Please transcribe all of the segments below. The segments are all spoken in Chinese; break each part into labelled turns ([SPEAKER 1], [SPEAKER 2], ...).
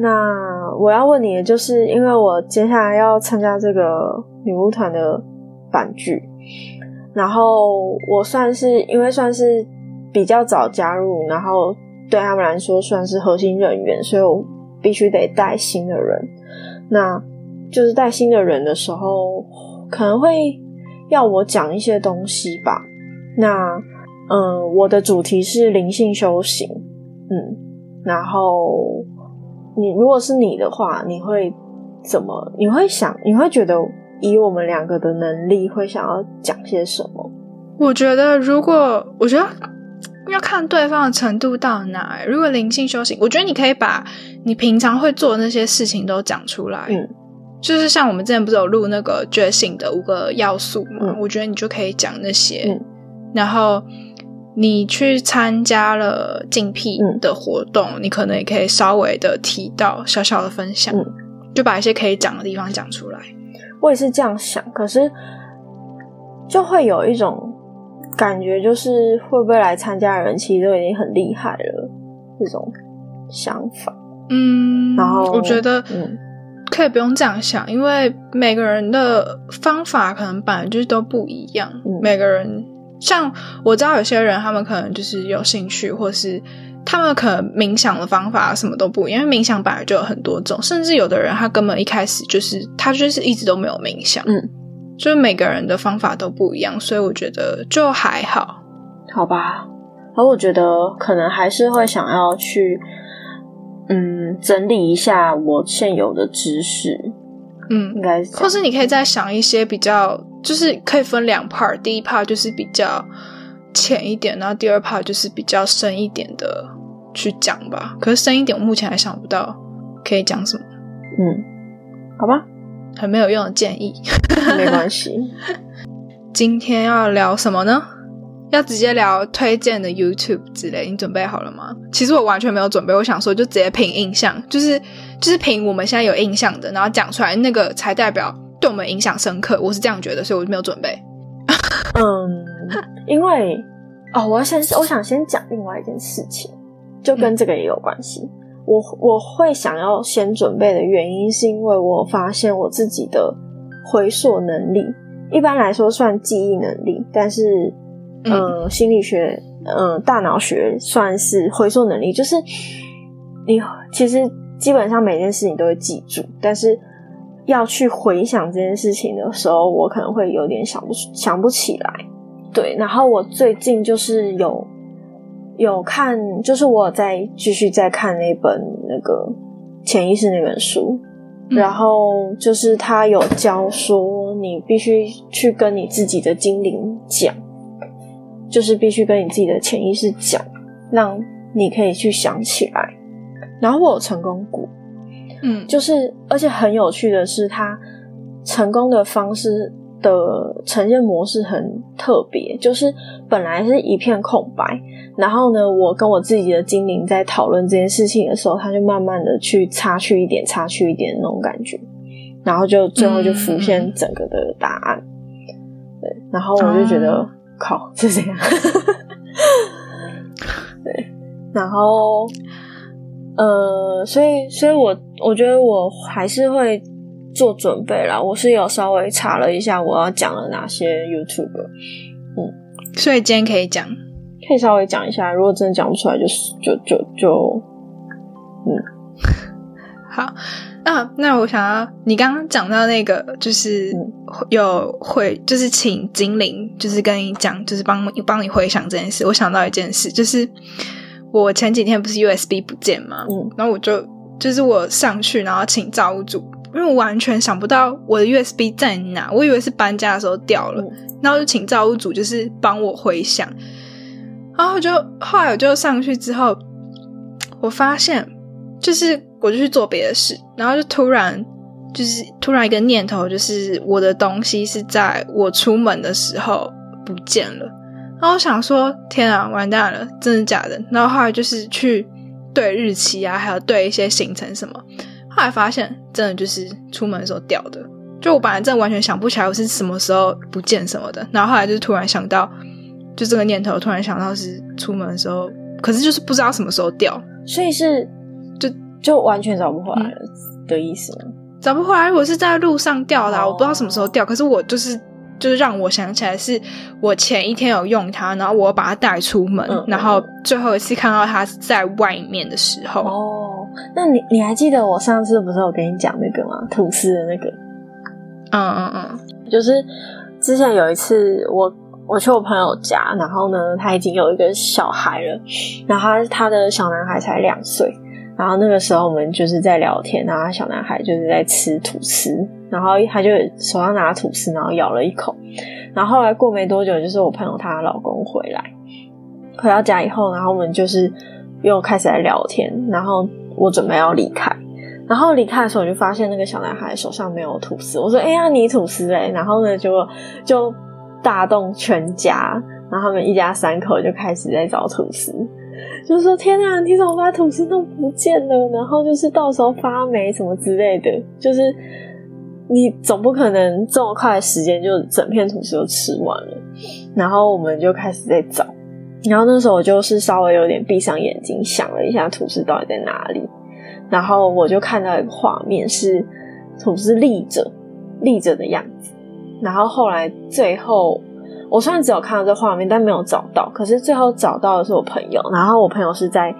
[SPEAKER 1] 那我要问你就是，因为我接下来要参加这个女巫团的版剧，然后我算是因为算是比较早加入，然后对他们来说算是核心人员，所以我必须得带新的人。那就是带新的人的时候，可能会要我讲一些东西吧。那嗯，我的主题是灵性修行，嗯，然后。你如果是你的话，你会怎么？你会想？你会觉得以我们两个的能力，会想要讲些什么？
[SPEAKER 2] 我觉得，如果我觉得要看对方的程度到哪。如果灵性修行，我觉得你可以把你平常会做的那些事情都讲出来。嗯，就是像我们之前不是有录那个觉醒的五个要素嘛？我觉得你就可以讲那些，嗯、然后。你去参加了竞聘的活动，你可能也可以稍微的提到小小的分享，就把一些可以讲的地方讲出来。
[SPEAKER 1] 我也是这样想，可是就会有一种感觉，就是会不会来参加的人其实都已经很厉害了，这种想法。
[SPEAKER 2] 嗯，然后我觉得可以不用这样想，因为每个人的方法可能本来就是都不一样，每个人。像我知道有些人，他们可能就是有兴趣，或是他们可能冥想的方法什么都不一样，因为冥想本来就有很多种，甚至有的人他根本一开始就是他就是一直都没有冥想，嗯，就是每个人的方法都不一样，所以我觉得就还好，
[SPEAKER 1] 好吧。而我觉得可能还是会想要去，嗯，整理一下我现有的知识，嗯，应该是，
[SPEAKER 2] 或是你可以再想一些比较。就是可以分两 part，第一 part 就是比较浅一点，然后第二 part 就是比较深一点的去讲吧。可是深一点，我目前还想不到可以讲什么。
[SPEAKER 1] 嗯，好吧，
[SPEAKER 2] 很没有用的建议，
[SPEAKER 1] 没关系。
[SPEAKER 2] 今天要聊什么呢？要直接聊推荐的 YouTube 之类。你准备好了吗？其实我完全没有准备，我想说就直接凭印象，就是就是凭我们现在有印象的，然后讲出来那个才代表。对我们影响深刻，我是这样觉得，所以我就没有准备。
[SPEAKER 1] 嗯，因为哦，我要先，我想先讲另外一件事情，就跟这个也有关系。我我会想要先准备的原因，是因为我发现我自己的回溯能力，一般来说算记忆能力，但是嗯，心理学嗯，大脑学算是回溯能力，就是你其实基本上每件事情都会记住，但是。要去回想这件事情的时候，我可能会有点想不想不起来。对，然后我最近就是有有看，就是我在继续在看那本那个潜意识那本书，然后就是他有教说，你必须去跟你自己的精灵讲，就是必须跟你自己的潜意识讲，让你可以去想起来。然后我有成功过。嗯，就是，而且很有趣的是，他成功的方式的呈现模式很特别，就是本来是一片空白，然后呢，我跟我自己的精灵在讨论这件事情的时候，他就慢慢的去擦去一点，擦去一点那种感觉，然后就最后就浮现整个的答案。对，然后我就觉得，靠，是这样。对，然后。呃，所以，所以我我觉得我还是会做准备啦。我是有稍微查了一下我要讲了哪些 YouTube，
[SPEAKER 2] 嗯，所以今天可以讲，
[SPEAKER 1] 可以稍微讲一下。如果真的讲不出来，就是就就就，嗯，
[SPEAKER 2] 好。那那我想要你刚刚讲到那个，就是有会，就是请精灵，就是跟你讲，就是帮帮你回想这件事。我想到一件事，就是。我前几天不是 USB 不见吗？嗯，然后我就就是我上去，然后请造物主，因为我完全想不到我的 USB 在哪，我以为是搬家的时候掉了，然后就请造物主就是帮我回想，然后就后来我就上去之后，我发现就是我就去做别的事，然后就突然就是突然一个念头，就是我的东西是在我出门的时候不见了。然后我想说，天啊，完蛋了，真的假的？然后后来就是去对日期啊，还有对一些行程什么，后来发现真的就是出门的时候掉的。就我本来真的完全想不起来我是什么时候不见什么的，然后后来就是突然想到，就这个念头突然想到是出门的时候，可是就是不知道什么时候掉，
[SPEAKER 1] 所以是就就完全找不回来了的意思吗？
[SPEAKER 2] 找不回来，我是在路上掉的，我不知道什么时候掉，可是我就是就是让我想起来是我前一天有用它，然后我把它带出门，然后最后一次看到它在外面的时候。
[SPEAKER 1] 哦，那你你还记得我上次不是有跟你讲那个吗？吐司的那个。
[SPEAKER 2] 嗯嗯嗯，
[SPEAKER 1] 就是之前有一次，我我去我朋友家，然后呢，他已经有一个小孩了，然后他他的小男孩才两岁，然后那个时候我们就是在聊天，然后小男孩就是在吃吐司，然后他就手上拿吐司，然后咬了一口，然后后来过没多久，就是我朋友她老公回来，回到家以后，然后我们就是又开始来聊天，然后我准备要离开。然后离开的时候，我就发现那个小男孩手上没有吐司。我说：“哎呀，你吐司嘞！”然后呢，就就大动全家，然后他们一家三口就开始在找吐司，就说：“天啊，你怎么把吐司都不见了？然后就是到时候发霉什么之类的，就是你总不可能这么快的时间就整片吐司都吃完了。”然后我们就开始在找，然后那时候我就是稍微有点闭上眼睛想了一下吐司到底在哪里。然后我就看到一个画面，是吐司立着立着的样子。然后后来最后，我虽然只有看到这画面，但没有找到。可是最后找到的是我朋友，然后我朋友是在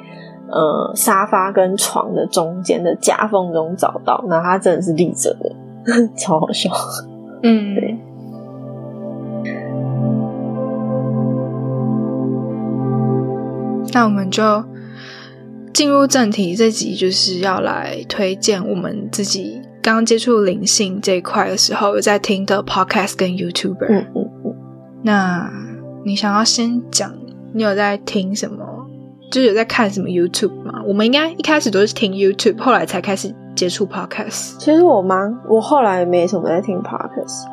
[SPEAKER 1] 呃沙发跟床的中间的夹缝中找到。然后他真的是立着的，超好笑。
[SPEAKER 2] 嗯，对。那我们就。进入正题，这集就是要来推荐我们自己刚接触灵性这一块的时候有在听的 podcast 跟 YouTuber。
[SPEAKER 1] 嗯嗯嗯。
[SPEAKER 2] 那你想要先讲你有在听什么，就是有在看什么 YouTube 吗？我们应该一开始都是听 YouTube，后来才开始接触 podcast。
[SPEAKER 1] 其实我吗？我后来没什么在听 podcast。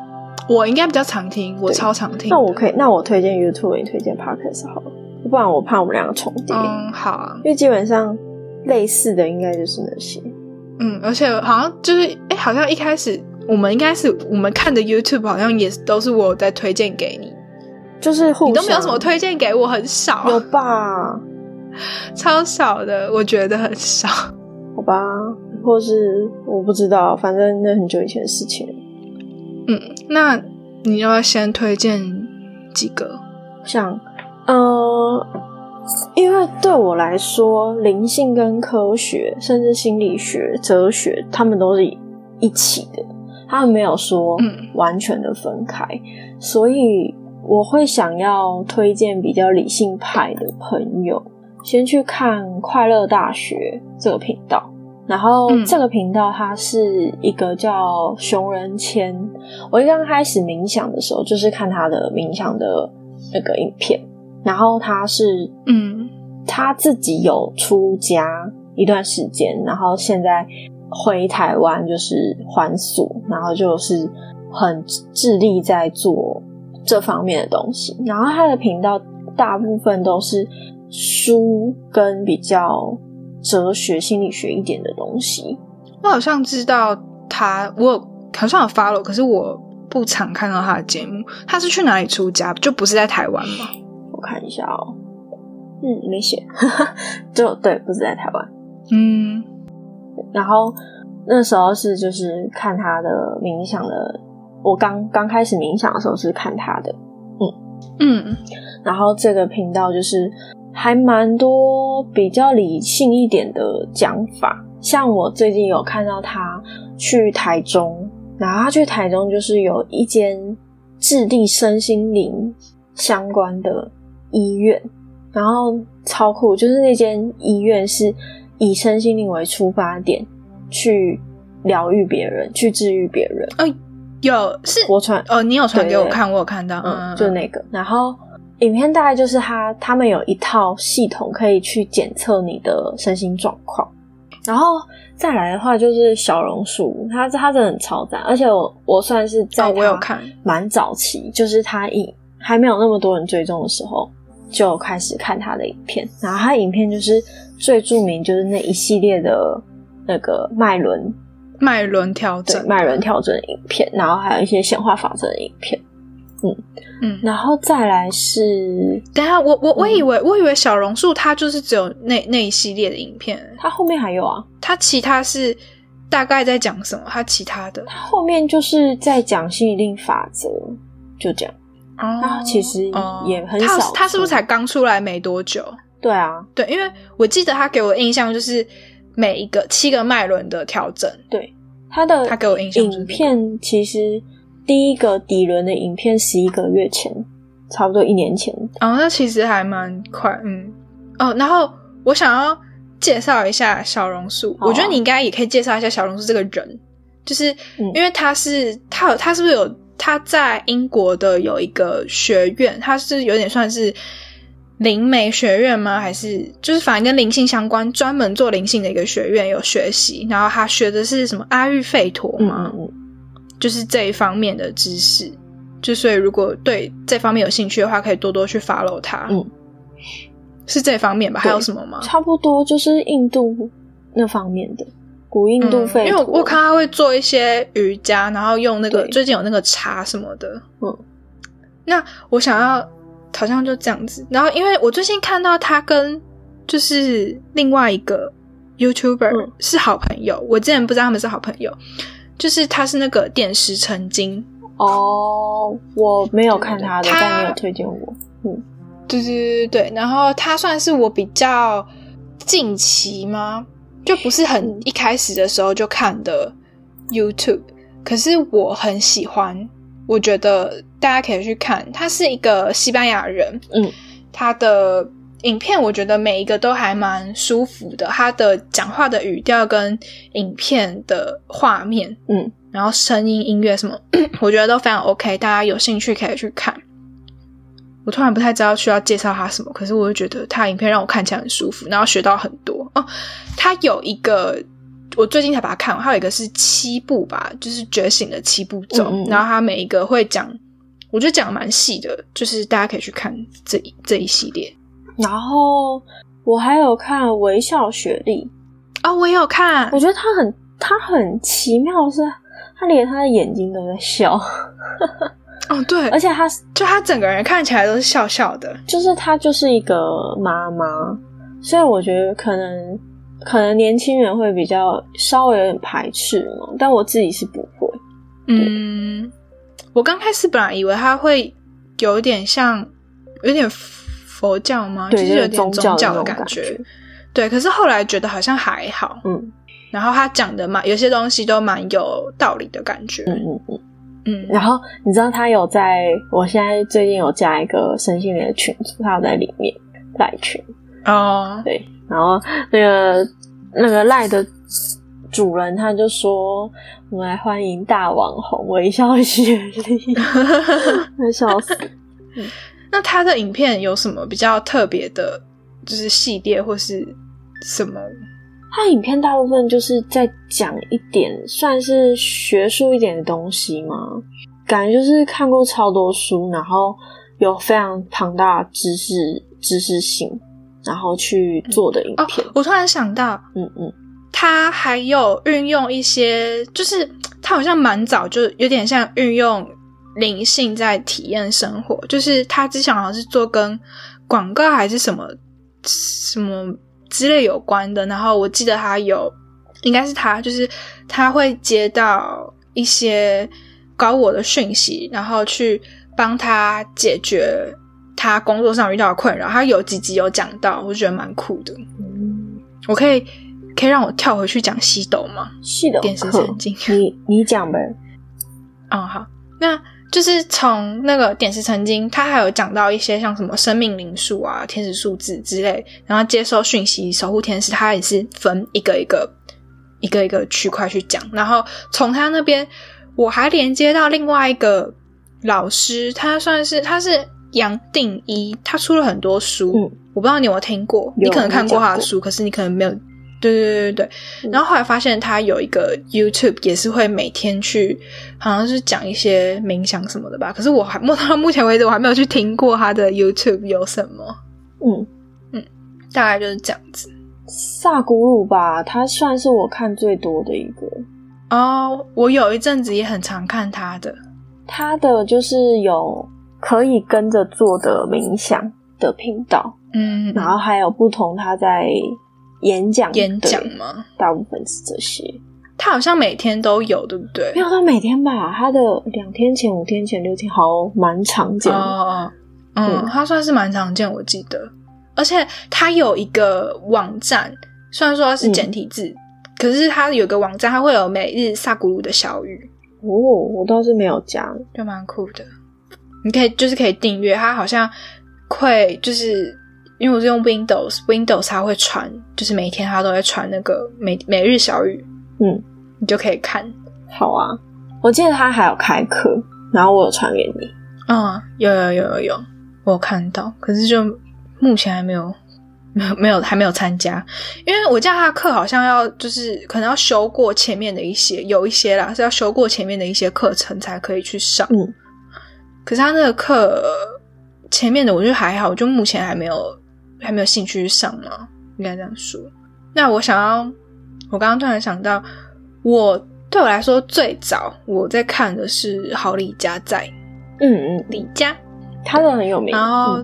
[SPEAKER 2] 我应该比较常听，我超常听。
[SPEAKER 1] 那我可以，那我推荐 YouTube，你推荐 podcast 好了。不然我怕我们两个重叠。
[SPEAKER 2] 嗯，好啊，
[SPEAKER 1] 因为基本上类似的应该就是那些。
[SPEAKER 2] 嗯，而且好像就是，哎，好像一开始我们应该是我们看的 YouTube，好像也都是我在推荐给你，
[SPEAKER 1] 就是
[SPEAKER 2] 你都没有什么推荐给我，很少，
[SPEAKER 1] 有吧？
[SPEAKER 2] 超少的，我觉得很少。
[SPEAKER 1] 好吧，或是我不知道，反正那很久以前的事情。
[SPEAKER 2] 嗯，那你要不要先推荐几个？
[SPEAKER 1] 像。呃，因为对我来说，灵性跟科学，甚至心理学、哲学，他们都是一起的，他们没有说完全的分开，所以我会想要推荐比较理性派的朋友，先去看快乐大学这个频道。然后这个频道它是一个叫熊仁谦，我一刚开始冥想的时候，就是看他的冥想的那个影片。然后他是，
[SPEAKER 2] 嗯，
[SPEAKER 1] 他自己有出家一段时间，然后现在回台湾就是还俗，然后就是很致力在做这方面的东西。然后他的频道大部分都是书跟比较哲学、心理学一点的东西。
[SPEAKER 2] 我好像知道他，我好像有 follow，可是我不常看到他的节目。他是去哪里出家？就不是在台湾吗？
[SPEAKER 1] 我看一下哦，嗯，没写，就对，不是在台湾，
[SPEAKER 2] 嗯，
[SPEAKER 1] 然后那时候是就是看他的冥想的，我刚刚开始冥想的时候是看他的，嗯
[SPEAKER 2] 嗯，
[SPEAKER 1] 然后这个频道就是还蛮多比较理性一点的讲法，像我最近有看到他去台中，然后他去台中就是有一间智力身心灵相关的。医院，然后超酷，就是那间医院是以身心灵为出发点去疗愈别人，去治愈别人。
[SPEAKER 2] 哦，有是
[SPEAKER 1] 我传
[SPEAKER 2] 哦，你有传给我看，我有看到，嗯，
[SPEAKER 1] 就那个。然后影片大概就是他他们有一套系统可以去检测你的身心状况。然后再来的话就是小榕树，它它真的很超赞，而且我我算是在
[SPEAKER 2] 哦我有看，
[SPEAKER 1] 蛮早期，就是他影还没有那么多人追踪的时候，就开始看他的影片。然后他的影片就是最著名，就是那一系列的那个脉轮
[SPEAKER 2] 脉轮调
[SPEAKER 1] 对
[SPEAKER 2] 整，
[SPEAKER 1] 脉轮调整的影片，然后还有一些显化法则的影片。
[SPEAKER 2] 嗯嗯。
[SPEAKER 1] 然后再来是
[SPEAKER 2] 等下，我我我以
[SPEAKER 1] 嗯
[SPEAKER 2] 为、我以为小榕树它就是只有那那一系列的影片，
[SPEAKER 1] 它后面还有啊，
[SPEAKER 2] 它其他是大概在讲什么？它其他的。
[SPEAKER 1] 它后面就是在讲吸引力法则，就这样。
[SPEAKER 2] 哦。
[SPEAKER 1] 它其实也很
[SPEAKER 2] 它
[SPEAKER 1] 少
[SPEAKER 2] 它是不是才刚出来没多久？
[SPEAKER 1] 对啊，
[SPEAKER 2] 对，因为我记得他给我的印象就是每一个七个脉轮的调整，
[SPEAKER 1] 对，他的
[SPEAKER 2] 他给我印象就是
[SPEAKER 1] 影片其实第一个底轮的影片十一个月前，差不多一年前。
[SPEAKER 2] 哦，那其实还蛮快，嗯，哦，然后我想要介绍一下小榕树，我觉得你应该也可以介绍一下小榕树这个人，就是
[SPEAKER 1] 嗯。
[SPEAKER 2] 因为他是他有他是不是有他在英国的有一个学院，他是有点算是灵媒学院吗？还是就是反正跟灵性相关，专门做灵性的一个学院有学习，然后他学的是什么阿育吠陀
[SPEAKER 1] 嗯
[SPEAKER 2] 吗？就是这一方面的知识。就所以如果对这方面有兴趣的话，可以多多去 follow 他。
[SPEAKER 1] 嗯，
[SPEAKER 2] 是这方面吧？
[SPEAKER 1] 对
[SPEAKER 2] 还有什么吗？
[SPEAKER 1] 差不多就是印度那方面的古印度
[SPEAKER 2] 嗯、因为我我看他会做一些瑜伽，然后用那个最近有那个茶什么的。
[SPEAKER 1] 嗯，
[SPEAKER 2] 那我想要好像就这样子。然后因为我最近看到他跟就是另外一个 YouTuber、
[SPEAKER 1] 嗯
[SPEAKER 2] 是好朋友，我之前不知道他们是好朋友，就是他是那个点石成金。
[SPEAKER 1] 哦，我没有看他的，
[SPEAKER 2] 他
[SPEAKER 1] 但你有推荐我。
[SPEAKER 2] 对对对对对，然后他算是我比较近期吗？就不是很一开始的时候就看的 YouTube，可是我很喜欢，我觉得大家可以去看。他是一个西班牙人，
[SPEAKER 1] 嗯，
[SPEAKER 2] 他的影片我觉得每一个都还蛮舒服的，他的讲话的语调跟影片的画面，
[SPEAKER 1] 嗯，
[SPEAKER 2] 然后声音、音乐什么，我觉得都非常 OK，大家有兴趣可以去看。我突然不太知道需要介绍他什么，可是我就觉得他的影片让我看起来很舒服，然后学到很多哦。他有一个，我最近才把它看完，还有一个是七步吧，就是觉醒的七步骤，
[SPEAKER 1] 嗯嗯
[SPEAKER 2] 然后他每一个会讲，我觉得讲的蛮细的，就是大家可以去看这一这一系列。
[SPEAKER 1] 然后我还有看微笑雪莉，
[SPEAKER 2] 哦，我也有看
[SPEAKER 1] 我，觉得他很他很奇妙的是，他连他的眼睛都在笑，
[SPEAKER 2] 哦，对，
[SPEAKER 1] 而且他
[SPEAKER 2] 就他整个人看起来都是笑笑的。
[SPEAKER 1] 就是他就是一个妈妈，所以我觉得可能可能年轻人会比较稍微有点排斥嘛，但我自己是不会。
[SPEAKER 2] 嗯，我刚开始本来以为他会有点像，有点佛教吗？
[SPEAKER 1] 对，
[SPEAKER 2] 就是有点
[SPEAKER 1] 宗
[SPEAKER 2] 宗教
[SPEAKER 1] 的
[SPEAKER 2] 感觉。
[SPEAKER 1] 觉。
[SPEAKER 2] 对，可是后来觉得好像还好。
[SPEAKER 1] 嗯
[SPEAKER 2] 然后他讲的嘛有些东西都蛮有道理的感觉。
[SPEAKER 1] 嗯嗯嗯。
[SPEAKER 2] 嗯，
[SPEAKER 1] 然后你知道他有在，我现在最近有加一个身心灵的群组，他有在里面赖群。
[SPEAKER 2] 哦，
[SPEAKER 1] 对，然后那个那个赖的主人他就说：“我们来欢迎大网红微笑雪莉。”快笑死！
[SPEAKER 2] 那他的影片有什么比较特别的，就是系列或是什么？
[SPEAKER 1] 他影片大部分就是在讲一点算是学术一点的东西吗，感觉就是看过超多书，然后有非常庞大的知识知识性，然后去做的影
[SPEAKER 2] 哦
[SPEAKER 1] 片。，
[SPEAKER 2] 我突然想到，
[SPEAKER 1] 嗯嗯
[SPEAKER 2] 他还有运用一些，就是他好像蛮早就有点像运用灵性在体验生活，就是他之前好像是做跟广告还是什么什么之类有关的，然后我记得他有，应该是他，就是他会接到一些高我的讯息，然后去帮他解决他工作上遇到的困扰。他有几集有讲到，我就觉得蛮酷的。
[SPEAKER 1] 嗯，
[SPEAKER 2] 我可以可以让我跳回去讲西斗吗？
[SPEAKER 1] 是的，
[SPEAKER 2] 点石
[SPEAKER 1] 可
[SPEAKER 2] 成金。
[SPEAKER 1] 你你讲呗。
[SPEAKER 2] 哦，好，那就是从那个点石成金，他还有讲到一些像什么生命灵数啊、天使数字之类，然后接收讯息、守护天使，他也是分一个一个、一个一个区块去讲。然后从他那边，我还连接到另外一个老师，他算是他是杨定一，他出了很多书，
[SPEAKER 1] 嗯
[SPEAKER 2] 我不知道你有没有听过，你可能看过他的书，可是你可能没有对对对对对。然后后来发现他有一个 YouTube 也是会每天去，好像是讲一些冥想什么的吧。可是我还到目前为止我还没有去听过他的 YouTube 有什么。嗯嗯，大概就是这样子。
[SPEAKER 1] 萨古鲁吧，他算是我看最多的一个。
[SPEAKER 2] 哦，我有一阵子也很常看他的。
[SPEAKER 1] 他的就是有可以跟着做的冥想的频道，嗯，然后还有不同他在演讲
[SPEAKER 2] 演讲吗？
[SPEAKER 1] 大部分是这些。
[SPEAKER 2] 他好像每天都有，对不对？
[SPEAKER 1] 没有到每天吧，他的两天前、五天前、六天，好蛮常见的。
[SPEAKER 2] 嗯，他算是蛮常见，我记得。而且他有一个网站，虽然说是简体字，可是他有个网站，他会有每日萨古鲁的小语。
[SPEAKER 1] 哦，我倒是没有加，
[SPEAKER 2] 就蛮酷的。你可以就是可以订阅，他好像会就是因为我是用 Windows，Windows 它会传，就是每天它都会传那个每每日小语。嗯，你就可以看。
[SPEAKER 1] 好啊，我记得他还有开课，然后我有传给你。
[SPEAKER 2] 嗯，有有有有有，我有看到，可是就。目前还没有，没有没有还没有参加，因为我记得他的课好像要就是可能要修过前面的一些，有一些啦是要修过前面的一些课程才可以去上。嗯，可是他那个课前面的我觉得还好，就目前还没有还没有兴趣去上嘛，应该这样说。那我想要，我刚刚突然想到，我对我来说最早我在看的是好李家在，嗯嗯，李家
[SPEAKER 1] 他的很有名，
[SPEAKER 2] 然后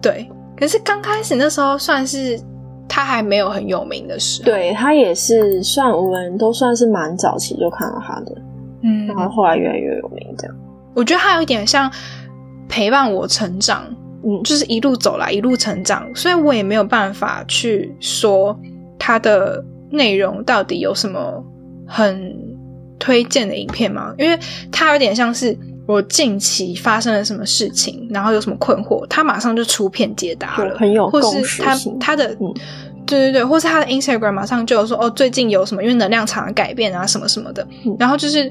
[SPEAKER 2] 对。可是刚开始那时候算是他还没有很有名的时候，
[SPEAKER 1] 对他也是算我们都算是蛮早期就看到他的，嗯，然后后来越来越有名这样。
[SPEAKER 2] 我觉得他有一点像陪伴我成长，嗯，就是一路走来一路成长，所以我也没有办法去说他的内容到底有什么很推荐的影片吗？因为他有点像是。我近期发生了什么事情，然后有什么困惑，他马上就出片解答了，
[SPEAKER 1] 很有
[SPEAKER 2] 或是他他的，对对对，或是他的 Instagram 马上就有说哦，最近有什么因为能量场的改变啊，什么什么的，然后就是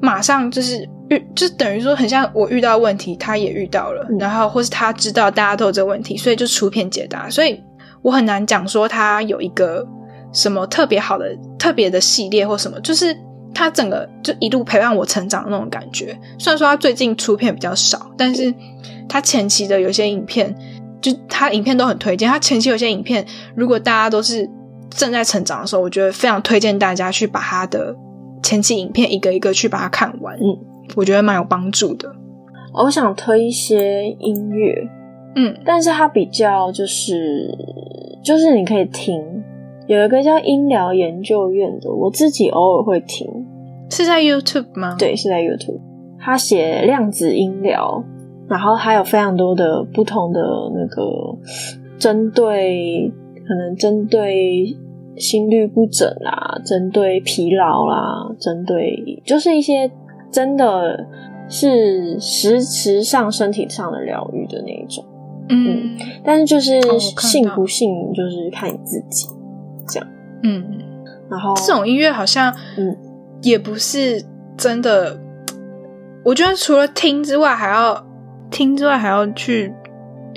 [SPEAKER 2] 马上就是遇，就等于说很像我遇到问题，他也遇到了，然后或是他知道大家都有这个问题，所以就出片解答，所以我很难讲说他有一个什么特别好的特别的系列或什么，就是。他整个就一路陪伴我成长的那种感觉。虽然说他最近出片比较少，但是他前期的有些影片，就他影片都很推荐。他前期有些影片，如果大家都是正在成长的时候，我觉得非常推荐大家去把他的前期影片一个一个去把它看完。嗯，我觉得蛮有帮助的。
[SPEAKER 1] 我想推一些音乐，嗯，但是它比较就是就是你可以听。有一个叫音疗研究院的，我自己偶尔会听，
[SPEAKER 2] 是在 YouTube 吗？
[SPEAKER 1] 对，是在 YouTube。他写量子音疗，然后还有非常多的不同的那个针对，可能针对心律不整啊，针对疲劳啦，针对就是一些真的是实质上身体上的疗愈的那一种。嗯，但是就是信不信，就是看你自己。这样嗯，然后
[SPEAKER 2] 这种音乐好像，嗯，也不是真的。我觉得除了听之外，还要听之外，还要去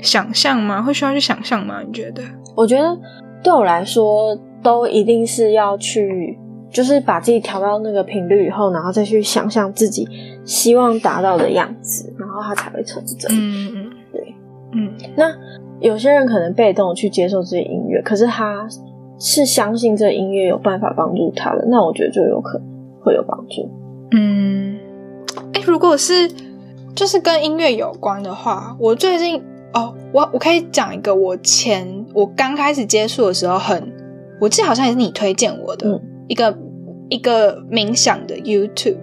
[SPEAKER 2] 想象吗？会需要去想象吗？你觉得？
[SPEAKER 1] 我觉得对我来说，都一定是要去，就是把自己调到那个频率以后，然后再去想象自己希望达到的样子，然后它才会成真。嗯嗯，对，嗯。那有些人可能被动去接受这些音乐，可是他。是相信这音乐有办法帮助他的，那我觉得就有可能会有帮助。
[SPEAKER 2] 嗯，哎，如果是就是跟音乐有关的话，我最近哦，我我可以讲一个，我前我刚开始接触的时候，很我记得好像也是你推荐我的一个一个冥想的 YouTube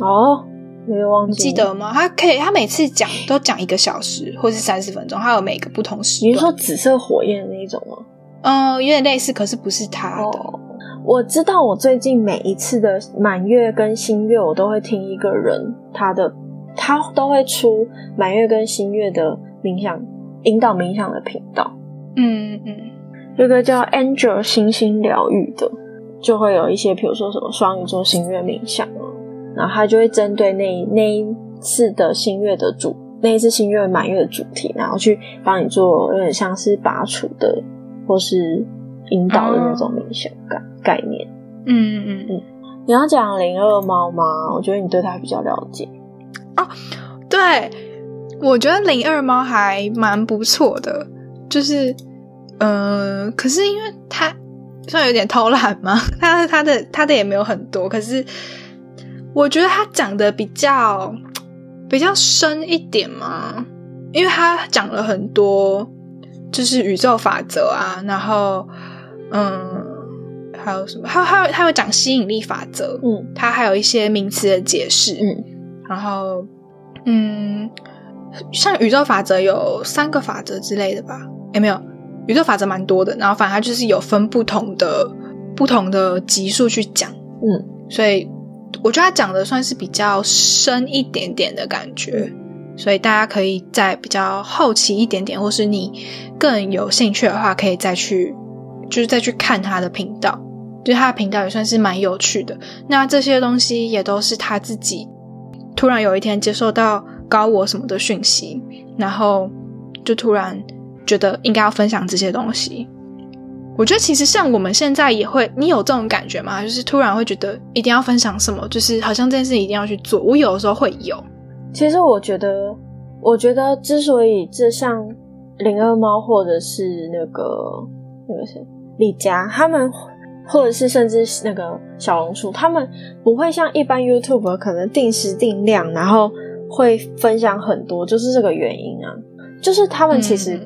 [SPEAKER 1] 哦，没有忘记
[SPEAKER 2] 记得吗？他可以，他每次讲都讲一个小时或是三十分钟，他有每个不同时
[SPEAKER 1] 你是说紫色火焰那一种吗？
[SPEAKER 2] 嗯，有点类似，可是不是他的。
[SPEAKER 1] 我知道，我最近每一次的满月跟新月，我都会听一个人他的，他都会出满月跟新月的冥想引导冥想的频道。嗯嗯，有个叫 Angel 星星疗愈的，就会有一些，比如说什么双鱼座新月冥想啊，然后他就会针对那那一次的新月的主，那一次新月满月的主题，然后去帮你做有点像是拔除的。或是引导的那种冥想概概念。
[SPEAKER 2] 嗯嗯嗯。
[SPEAKER 1] 你要讲零二猫吗？我觉得你对它比较了解。
[SPEAKER 2] 哦，对，我觉得零二猫还蛮不错的，就是，呃，可是因为它算有点偷懒吗？但是他的他的也没有很多，可是我觉得他讲的比较比较深一点嘛，因为他讲了很多，就是宇宙法则啊，然后，嗯。还有什么？还有还有还有讲吸引力法则，嗯，他还有一些名词的解释，嗯，然后嗯，像宇宙法则有三个法则之类的吧？哎，没有，宇宙法则蛮多的。然后反正它就是有分不同的不同的级数去讲，嗯，所以我觉得他讲的算是比较深一点点的感觉，所以大家可以在比较好奇一点点，或是你更有兴趣的话，可以再去就是再去看他的频道。就他的频道也算是蛮有趣的，那这些东西也都是他自己突然有一天接受到高我什么的讯息，然后就突然觉得应该要分享这些东西。我觉得其实像我们现在也会，你有这种感觉吗？就是突然会觉得一定要分享什么，就是好像这件事一定要去做。我有的时候会有。
[SPEAKER 1] 其实我觉得，我觉得之所以这像零二猫或者是那个那个谁李佳他们。或者是甚至那个小红书，他们不会像一般 YouTube 可能定时定量，然后会分享很多，就是这个原因啊。就是他们其实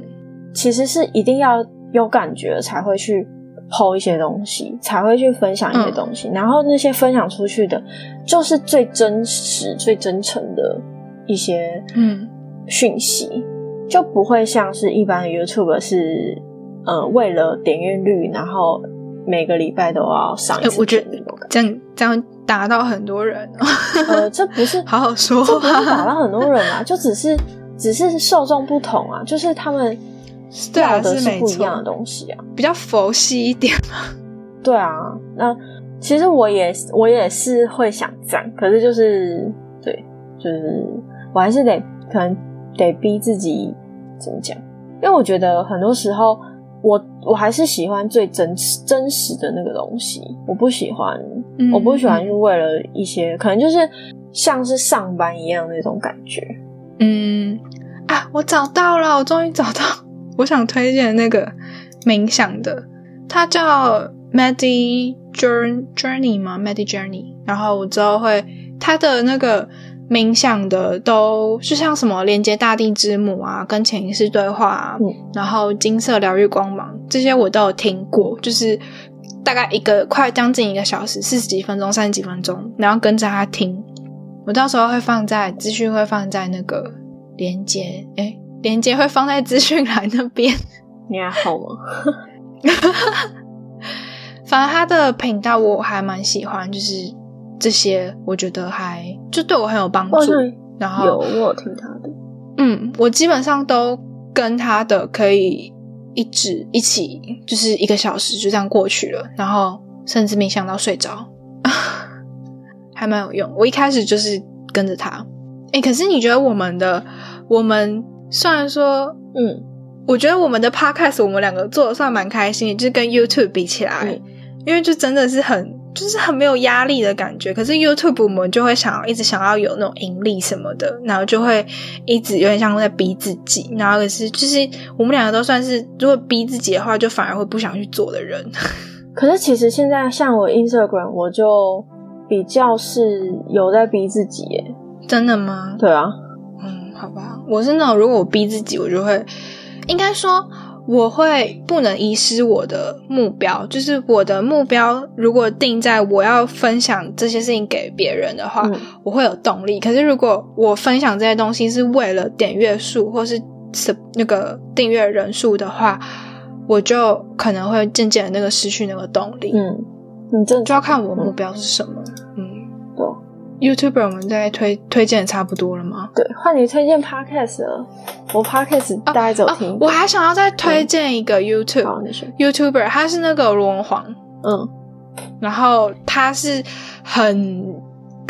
[SPEAKER 1] 其实是一定要有感觉才会去剖一些东西，才会去分享一些东西。然后那些分享出去的，就是最真实、最真诚的一些嗯讯息，就不会像是一般的 YouTube 是呃为了点阅率，然后。每个礼拜都要上一次，
[SPEAKER 2] 我觉得这样这样打到很多人。
[SPEAKER 1] 呃，这不是
[SPEAKER 2] 好好说，
[SPEAKER 1] 这不是打到很多人啊，就只是只是受众不同啊，就是他们要的是不一样的东西啊，
[SPEAKER 2] 比较佛系一点嘛。
[SPEAKER 1] 对啊，那其实我也我也是会想这样，可是就是对，就是我还是得可能得逼自己怎么讲，因为我觉得很多时候。我我还是喜欢最真真实的那个东西，我不喜欢，我不喜欢，就为了一些可能就是像是上班一样那种感觉。
[SPEAKER 2] 嗯啊，我找到了，我终于找到，我想推荐那个冥想的，它叫 Medi Journey 吗？Medi Journey，然后我之后会它的那个。冥想的都是像什么连接大地之母啊，跟潜意识对话啊，然后金色疗愈光芒这些我都有听过，就是大概一个快将近一个小时，四十几分钟、三十几分钟，然后跟着他听。我到时候会放在资讯，会放在那个连接，哎，连接会放在资讯栏那边。
[SPEAKER 1] 你还好吗？
[SPEAKER 2] 反正他的频道我还蛮喜欢，就是。这些我觉得还就对我很有帮助。然后
[SPEAKER 1] 有我有听他的，
[SPEAKER 2] 嗯，我基本上都跟他的可以一直一起，就是一个小时就这样过去了，然后甚至没想到睡着，还蛮有用。我一开始就是跟着他，哎，可是你觉得我们的我们虽然说，嗯，我觉得我们的 podcast 我们两个做的算蛮开心，就是跟 YouTube 比起来，因为就真的是很。就是很没有压力的感觉，可是 YouTube 我们就会想要一直想要有那种盈利什么的，然后就会一直有点像在逼自己，然后可是就是我们两个都算是如果逼自己的话，就反而会不想去做的人。
[SPEAKER 1] 可是其实现在像我 Instagram，我就比较是有在逼自己，耶。
[SPEAKER 2] 真的吗？
[SPEAKER 1] 对啊，
[SPEAKER 2] 嗯，好吧，我是那种如果我逼自己，我就会应该说。我会不能遗失我的目标，就是我的目标如果定在我要分享这些事情给别人的话，我会有动力。可是如果我分享这些东西是为了点阅数或是什那个订阅人数的话，我就可能会渐渐的那个失去那个动力。
[SPEAKER 1] 嗯，你这
[SPEAKER 2] 就要看我目标是什么。YouTuber 我们在推推荐差不多了吗？
[SPEAKER 1] 对，换你推荐 Podcast 了。我 Podcast 大家走听。
[SPEAKER 2] 我还想要再推荐一个 YouTube YouTuber，他是那个罗文黄，嗯，然后他是很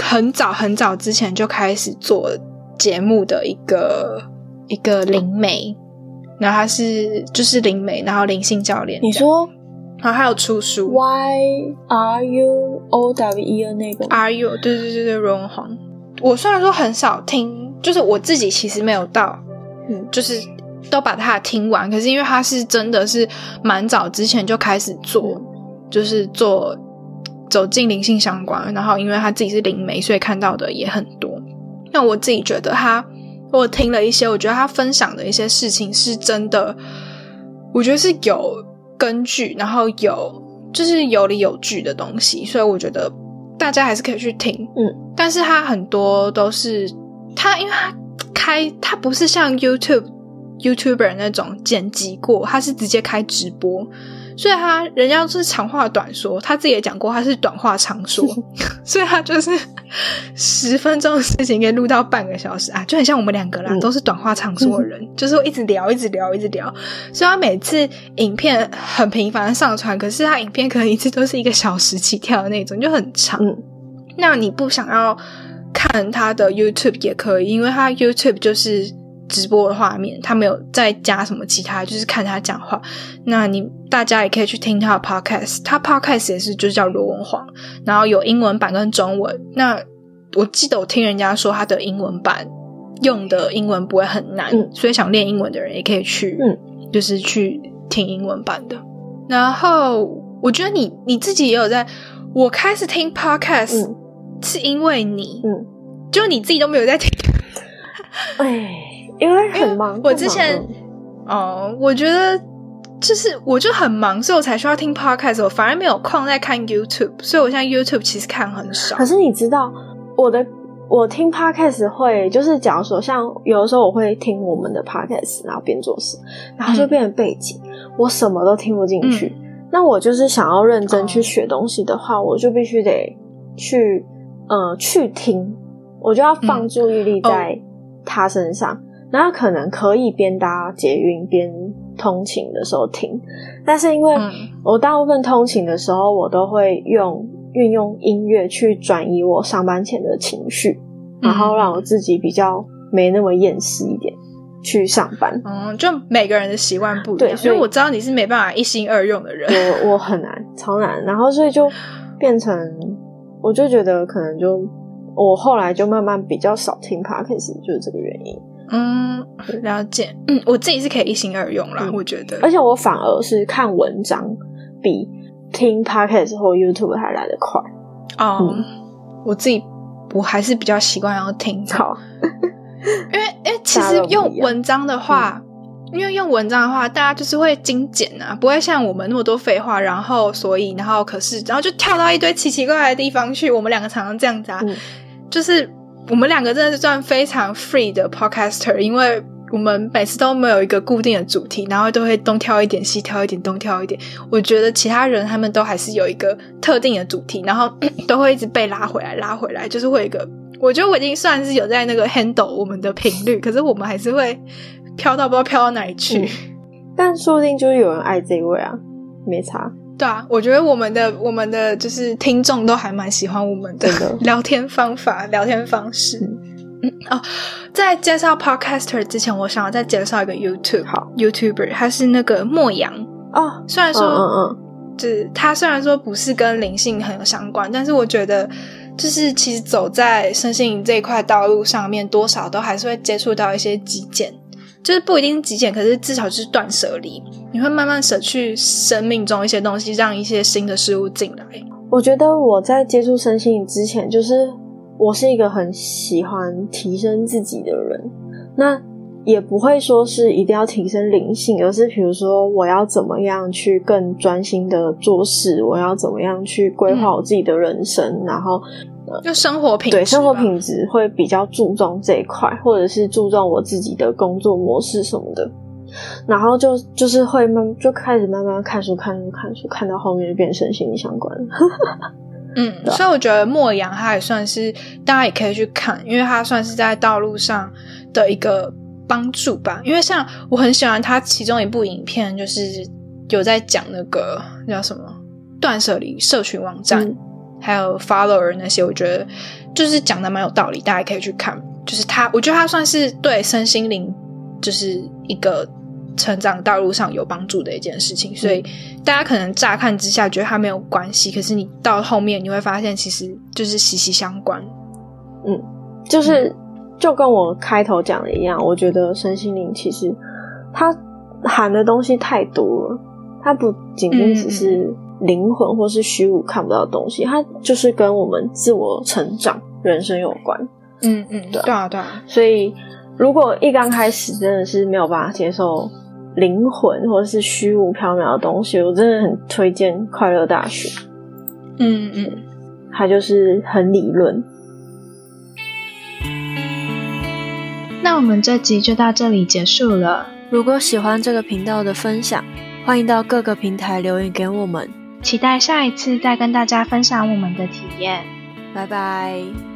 [SPEAKER 2] 很早很早之前就开始做节目的一个一个灵媒，然后他是就是灵媒，然后灵性教练。
[SPEAKER 1] 你说
[SPEAKER 2] 然后还有出书
[SPEAKER 1] ，Y R U O W E 的那个
[SPEAKER 2] R U，对对对对，罗文煌。我虽然说很少听，就是我自己其实没有到，嗯，就是都把它听完。可是因为他是真的是蛮早之前就开始做，就是做走进灵性相关，然后因为他自己是灵媒，所以看到的也很多。那我自己觉得他，我听了一些，我觉得他分享的一些事情是真的，我觉得是有。根据，然后有就是有理有据的东西，所以我觉得大家还是可以去听。嗯，但是它很多都是它，因为它开它不是像 YouTube YouTuber 那种剪辑过，它是直接开直播。所以他人家是长话短说，他自己也讲过他是短话长说，所以他就是十分钟的事情可以录到半个小时啊，就很像我们两个啦，都是短话长说的人，就是会一直聊，一直聊，一直聊。所以他每次影片很频繁的上传，可是他影片可能一次都是一个小时起跳的那种，就很长。那你不想要看他的 YouTube 也可以，因为他 YouTube 就是。直播的画面，他没有再加什么其他，就是看他讲话。那你大家也可以去听他的 podcast，他 podcast 也是就是叫罗文煌，然后有英文版跟中文。那我记得我听人家说他的英文版用的英文不会很难，所以想练英文的人也可以去，嗯，就是去听英文版的。然后我觉得你你自己也有在，我开始听 podcast 是因为你，嗯，就你自己都没有在听，
[SPEAKER 1] 哎。因为很忙，
[SPEAKER 2] 我之前哦，我觉得就是我就很忙，所以我才需要听 podcast，我反而没有空在看 YouTube，所以我现在 YouTube 其实看很少。
[SPEAKER 1] 可是你知道，我的我听 podcast 会就是假如说，像有的时候我会听我们的 podcast，然后边做事，然后就变成背景，我什么都听不进去。那我就是想要认真去学东西的话，我就必须得去呃去听，我就要放注意力在他身上。然后可能可以边搭捷运边通勤的时候听，但是因为我大部分通勤的时候，我都会用运用音乐去转移我上班前的情绪，然后让我自己比较没那么厌世一点去上班。
[SPEAKER 2] 嗯，就每个人的习惯不一样，所以我知道你是没办法一心二用的人，
[SPEAKER 1] 我我很难，超难。然后所以就变成，我就觉得可能就我后来就慢慢比较少听 podcast，就是这个原因。
[SPEAKER 2] 嗯，了解。嗯，我自己是可以一心二用啦，我觉得。
[SPEAKER 1] 而且我反而是看文章比听 podcast 或 YouTube 还来得快。
[SPEAKER 2] 哦，我自己我还是比较习惯要听。
[SPEAKER 1] 好，
[SPEAKER 2] 因为因为其实用文章的话，因为用文章的话，大家就是会精简啊，不会像我们那么多废话，然后所以然后可是然后就跳到一堆奇奇怪怪的地方去。我们两个常常这样子啊，就是。我们两个真的是算非常 free 的 podcaster，因为我们每次都没有一个固定的主题，然后都会东挑一点，西挑一点，东挑一点。我觉得其他人他们都还是有一个特定的主题，然后 都会一直被拉回来，拉回来，就是会一个。我觉得我已经算是有在那个 handle 我们的频率，可是我们还是会飘到不知道飘到哪里去。
[SPEAKER 1] 但说不定就是有人爱这位啊，没差。
[SPEAKER 2] 对啊，我觉得我们的我们的就是听众都还蛮喜欢我们的 聊天方法、聊天方式。嗯哦，在介绍 Podcaster 之前，我想要再介绍一个 YouTube 好 YouTuber，他是那个莫阳哦。虽然说，嗯嗯，就是他虽然说不是跟灵性很有相关，但是我觉得就是其实走在身心这一块道路上面，多少都还是会接触到一些极简。就是不一定极简，可是至少就是断舍离。你会慢慢舍去生命中一些东西，让一些新的事物进来。
[SPEAKER 1] 我觉得我在接触身心灵之前，就是我是一个很喜欢提升自己的人。那也不会说是一定要提升灵性，而是比如说我要怎么样去更专心的做事，我要怎么样去规划我自己的人生，然后。
[SPEAKER 2] 就生活品质，
[SPEAKER 1] 对生活品质会比较注重这一块，或者是注重我自己的工作模式什么的，然后就就是会慢就开始慢慢看书看书看书，看到后面就变成心理相关。
[SPEAKER 2] 嗯，所以我觉得莫阳他也算是大家也可以去看，因为他算是在道路上的一个帮助吧。因为像我很喜欢他其中一部影片，就是有在讲那个叫什么断舍离社群网站。还有 follower 那些，我觉得就是讲的蛮有道理，大家可以去看。就是他，我觉得他算是对身心灵就是一个成长道路上有帮助的一件事情。所以大家可能乍看之下觉得他没有关系，可是你到后面你会发现，其实就是息息相关。
[SPEAKER 1] 嗯，就是就跟我开头讲的一样，我觉得身心灵其实它含的东西太多了，它不仅仅只是灵魂或是虚无看不到的东西，它就是跟我们自我成长、人生有关。
[SPEAKER 2] 嗯嗯，对啊对啊。
[SPEAKER 1] 所以如果一刚开始真的是没有办法接受灵魂或者是虚无缥缈的东西，我真的很推荐快乐大学。
[SPEAKER 2] 嗯嗯，
[SPEAKER 1] 它就是很理论。
[SPEAKER 3] 那我们这集就到这里结束了。
[SPEAKER 1] 如果喜欢这个频道的分享，欢迎到各个平台留言给我们。
[SPEAKER 3] 期待下一次再跟大家分享我们的体验。
[SPEAKER 1] 拜拜。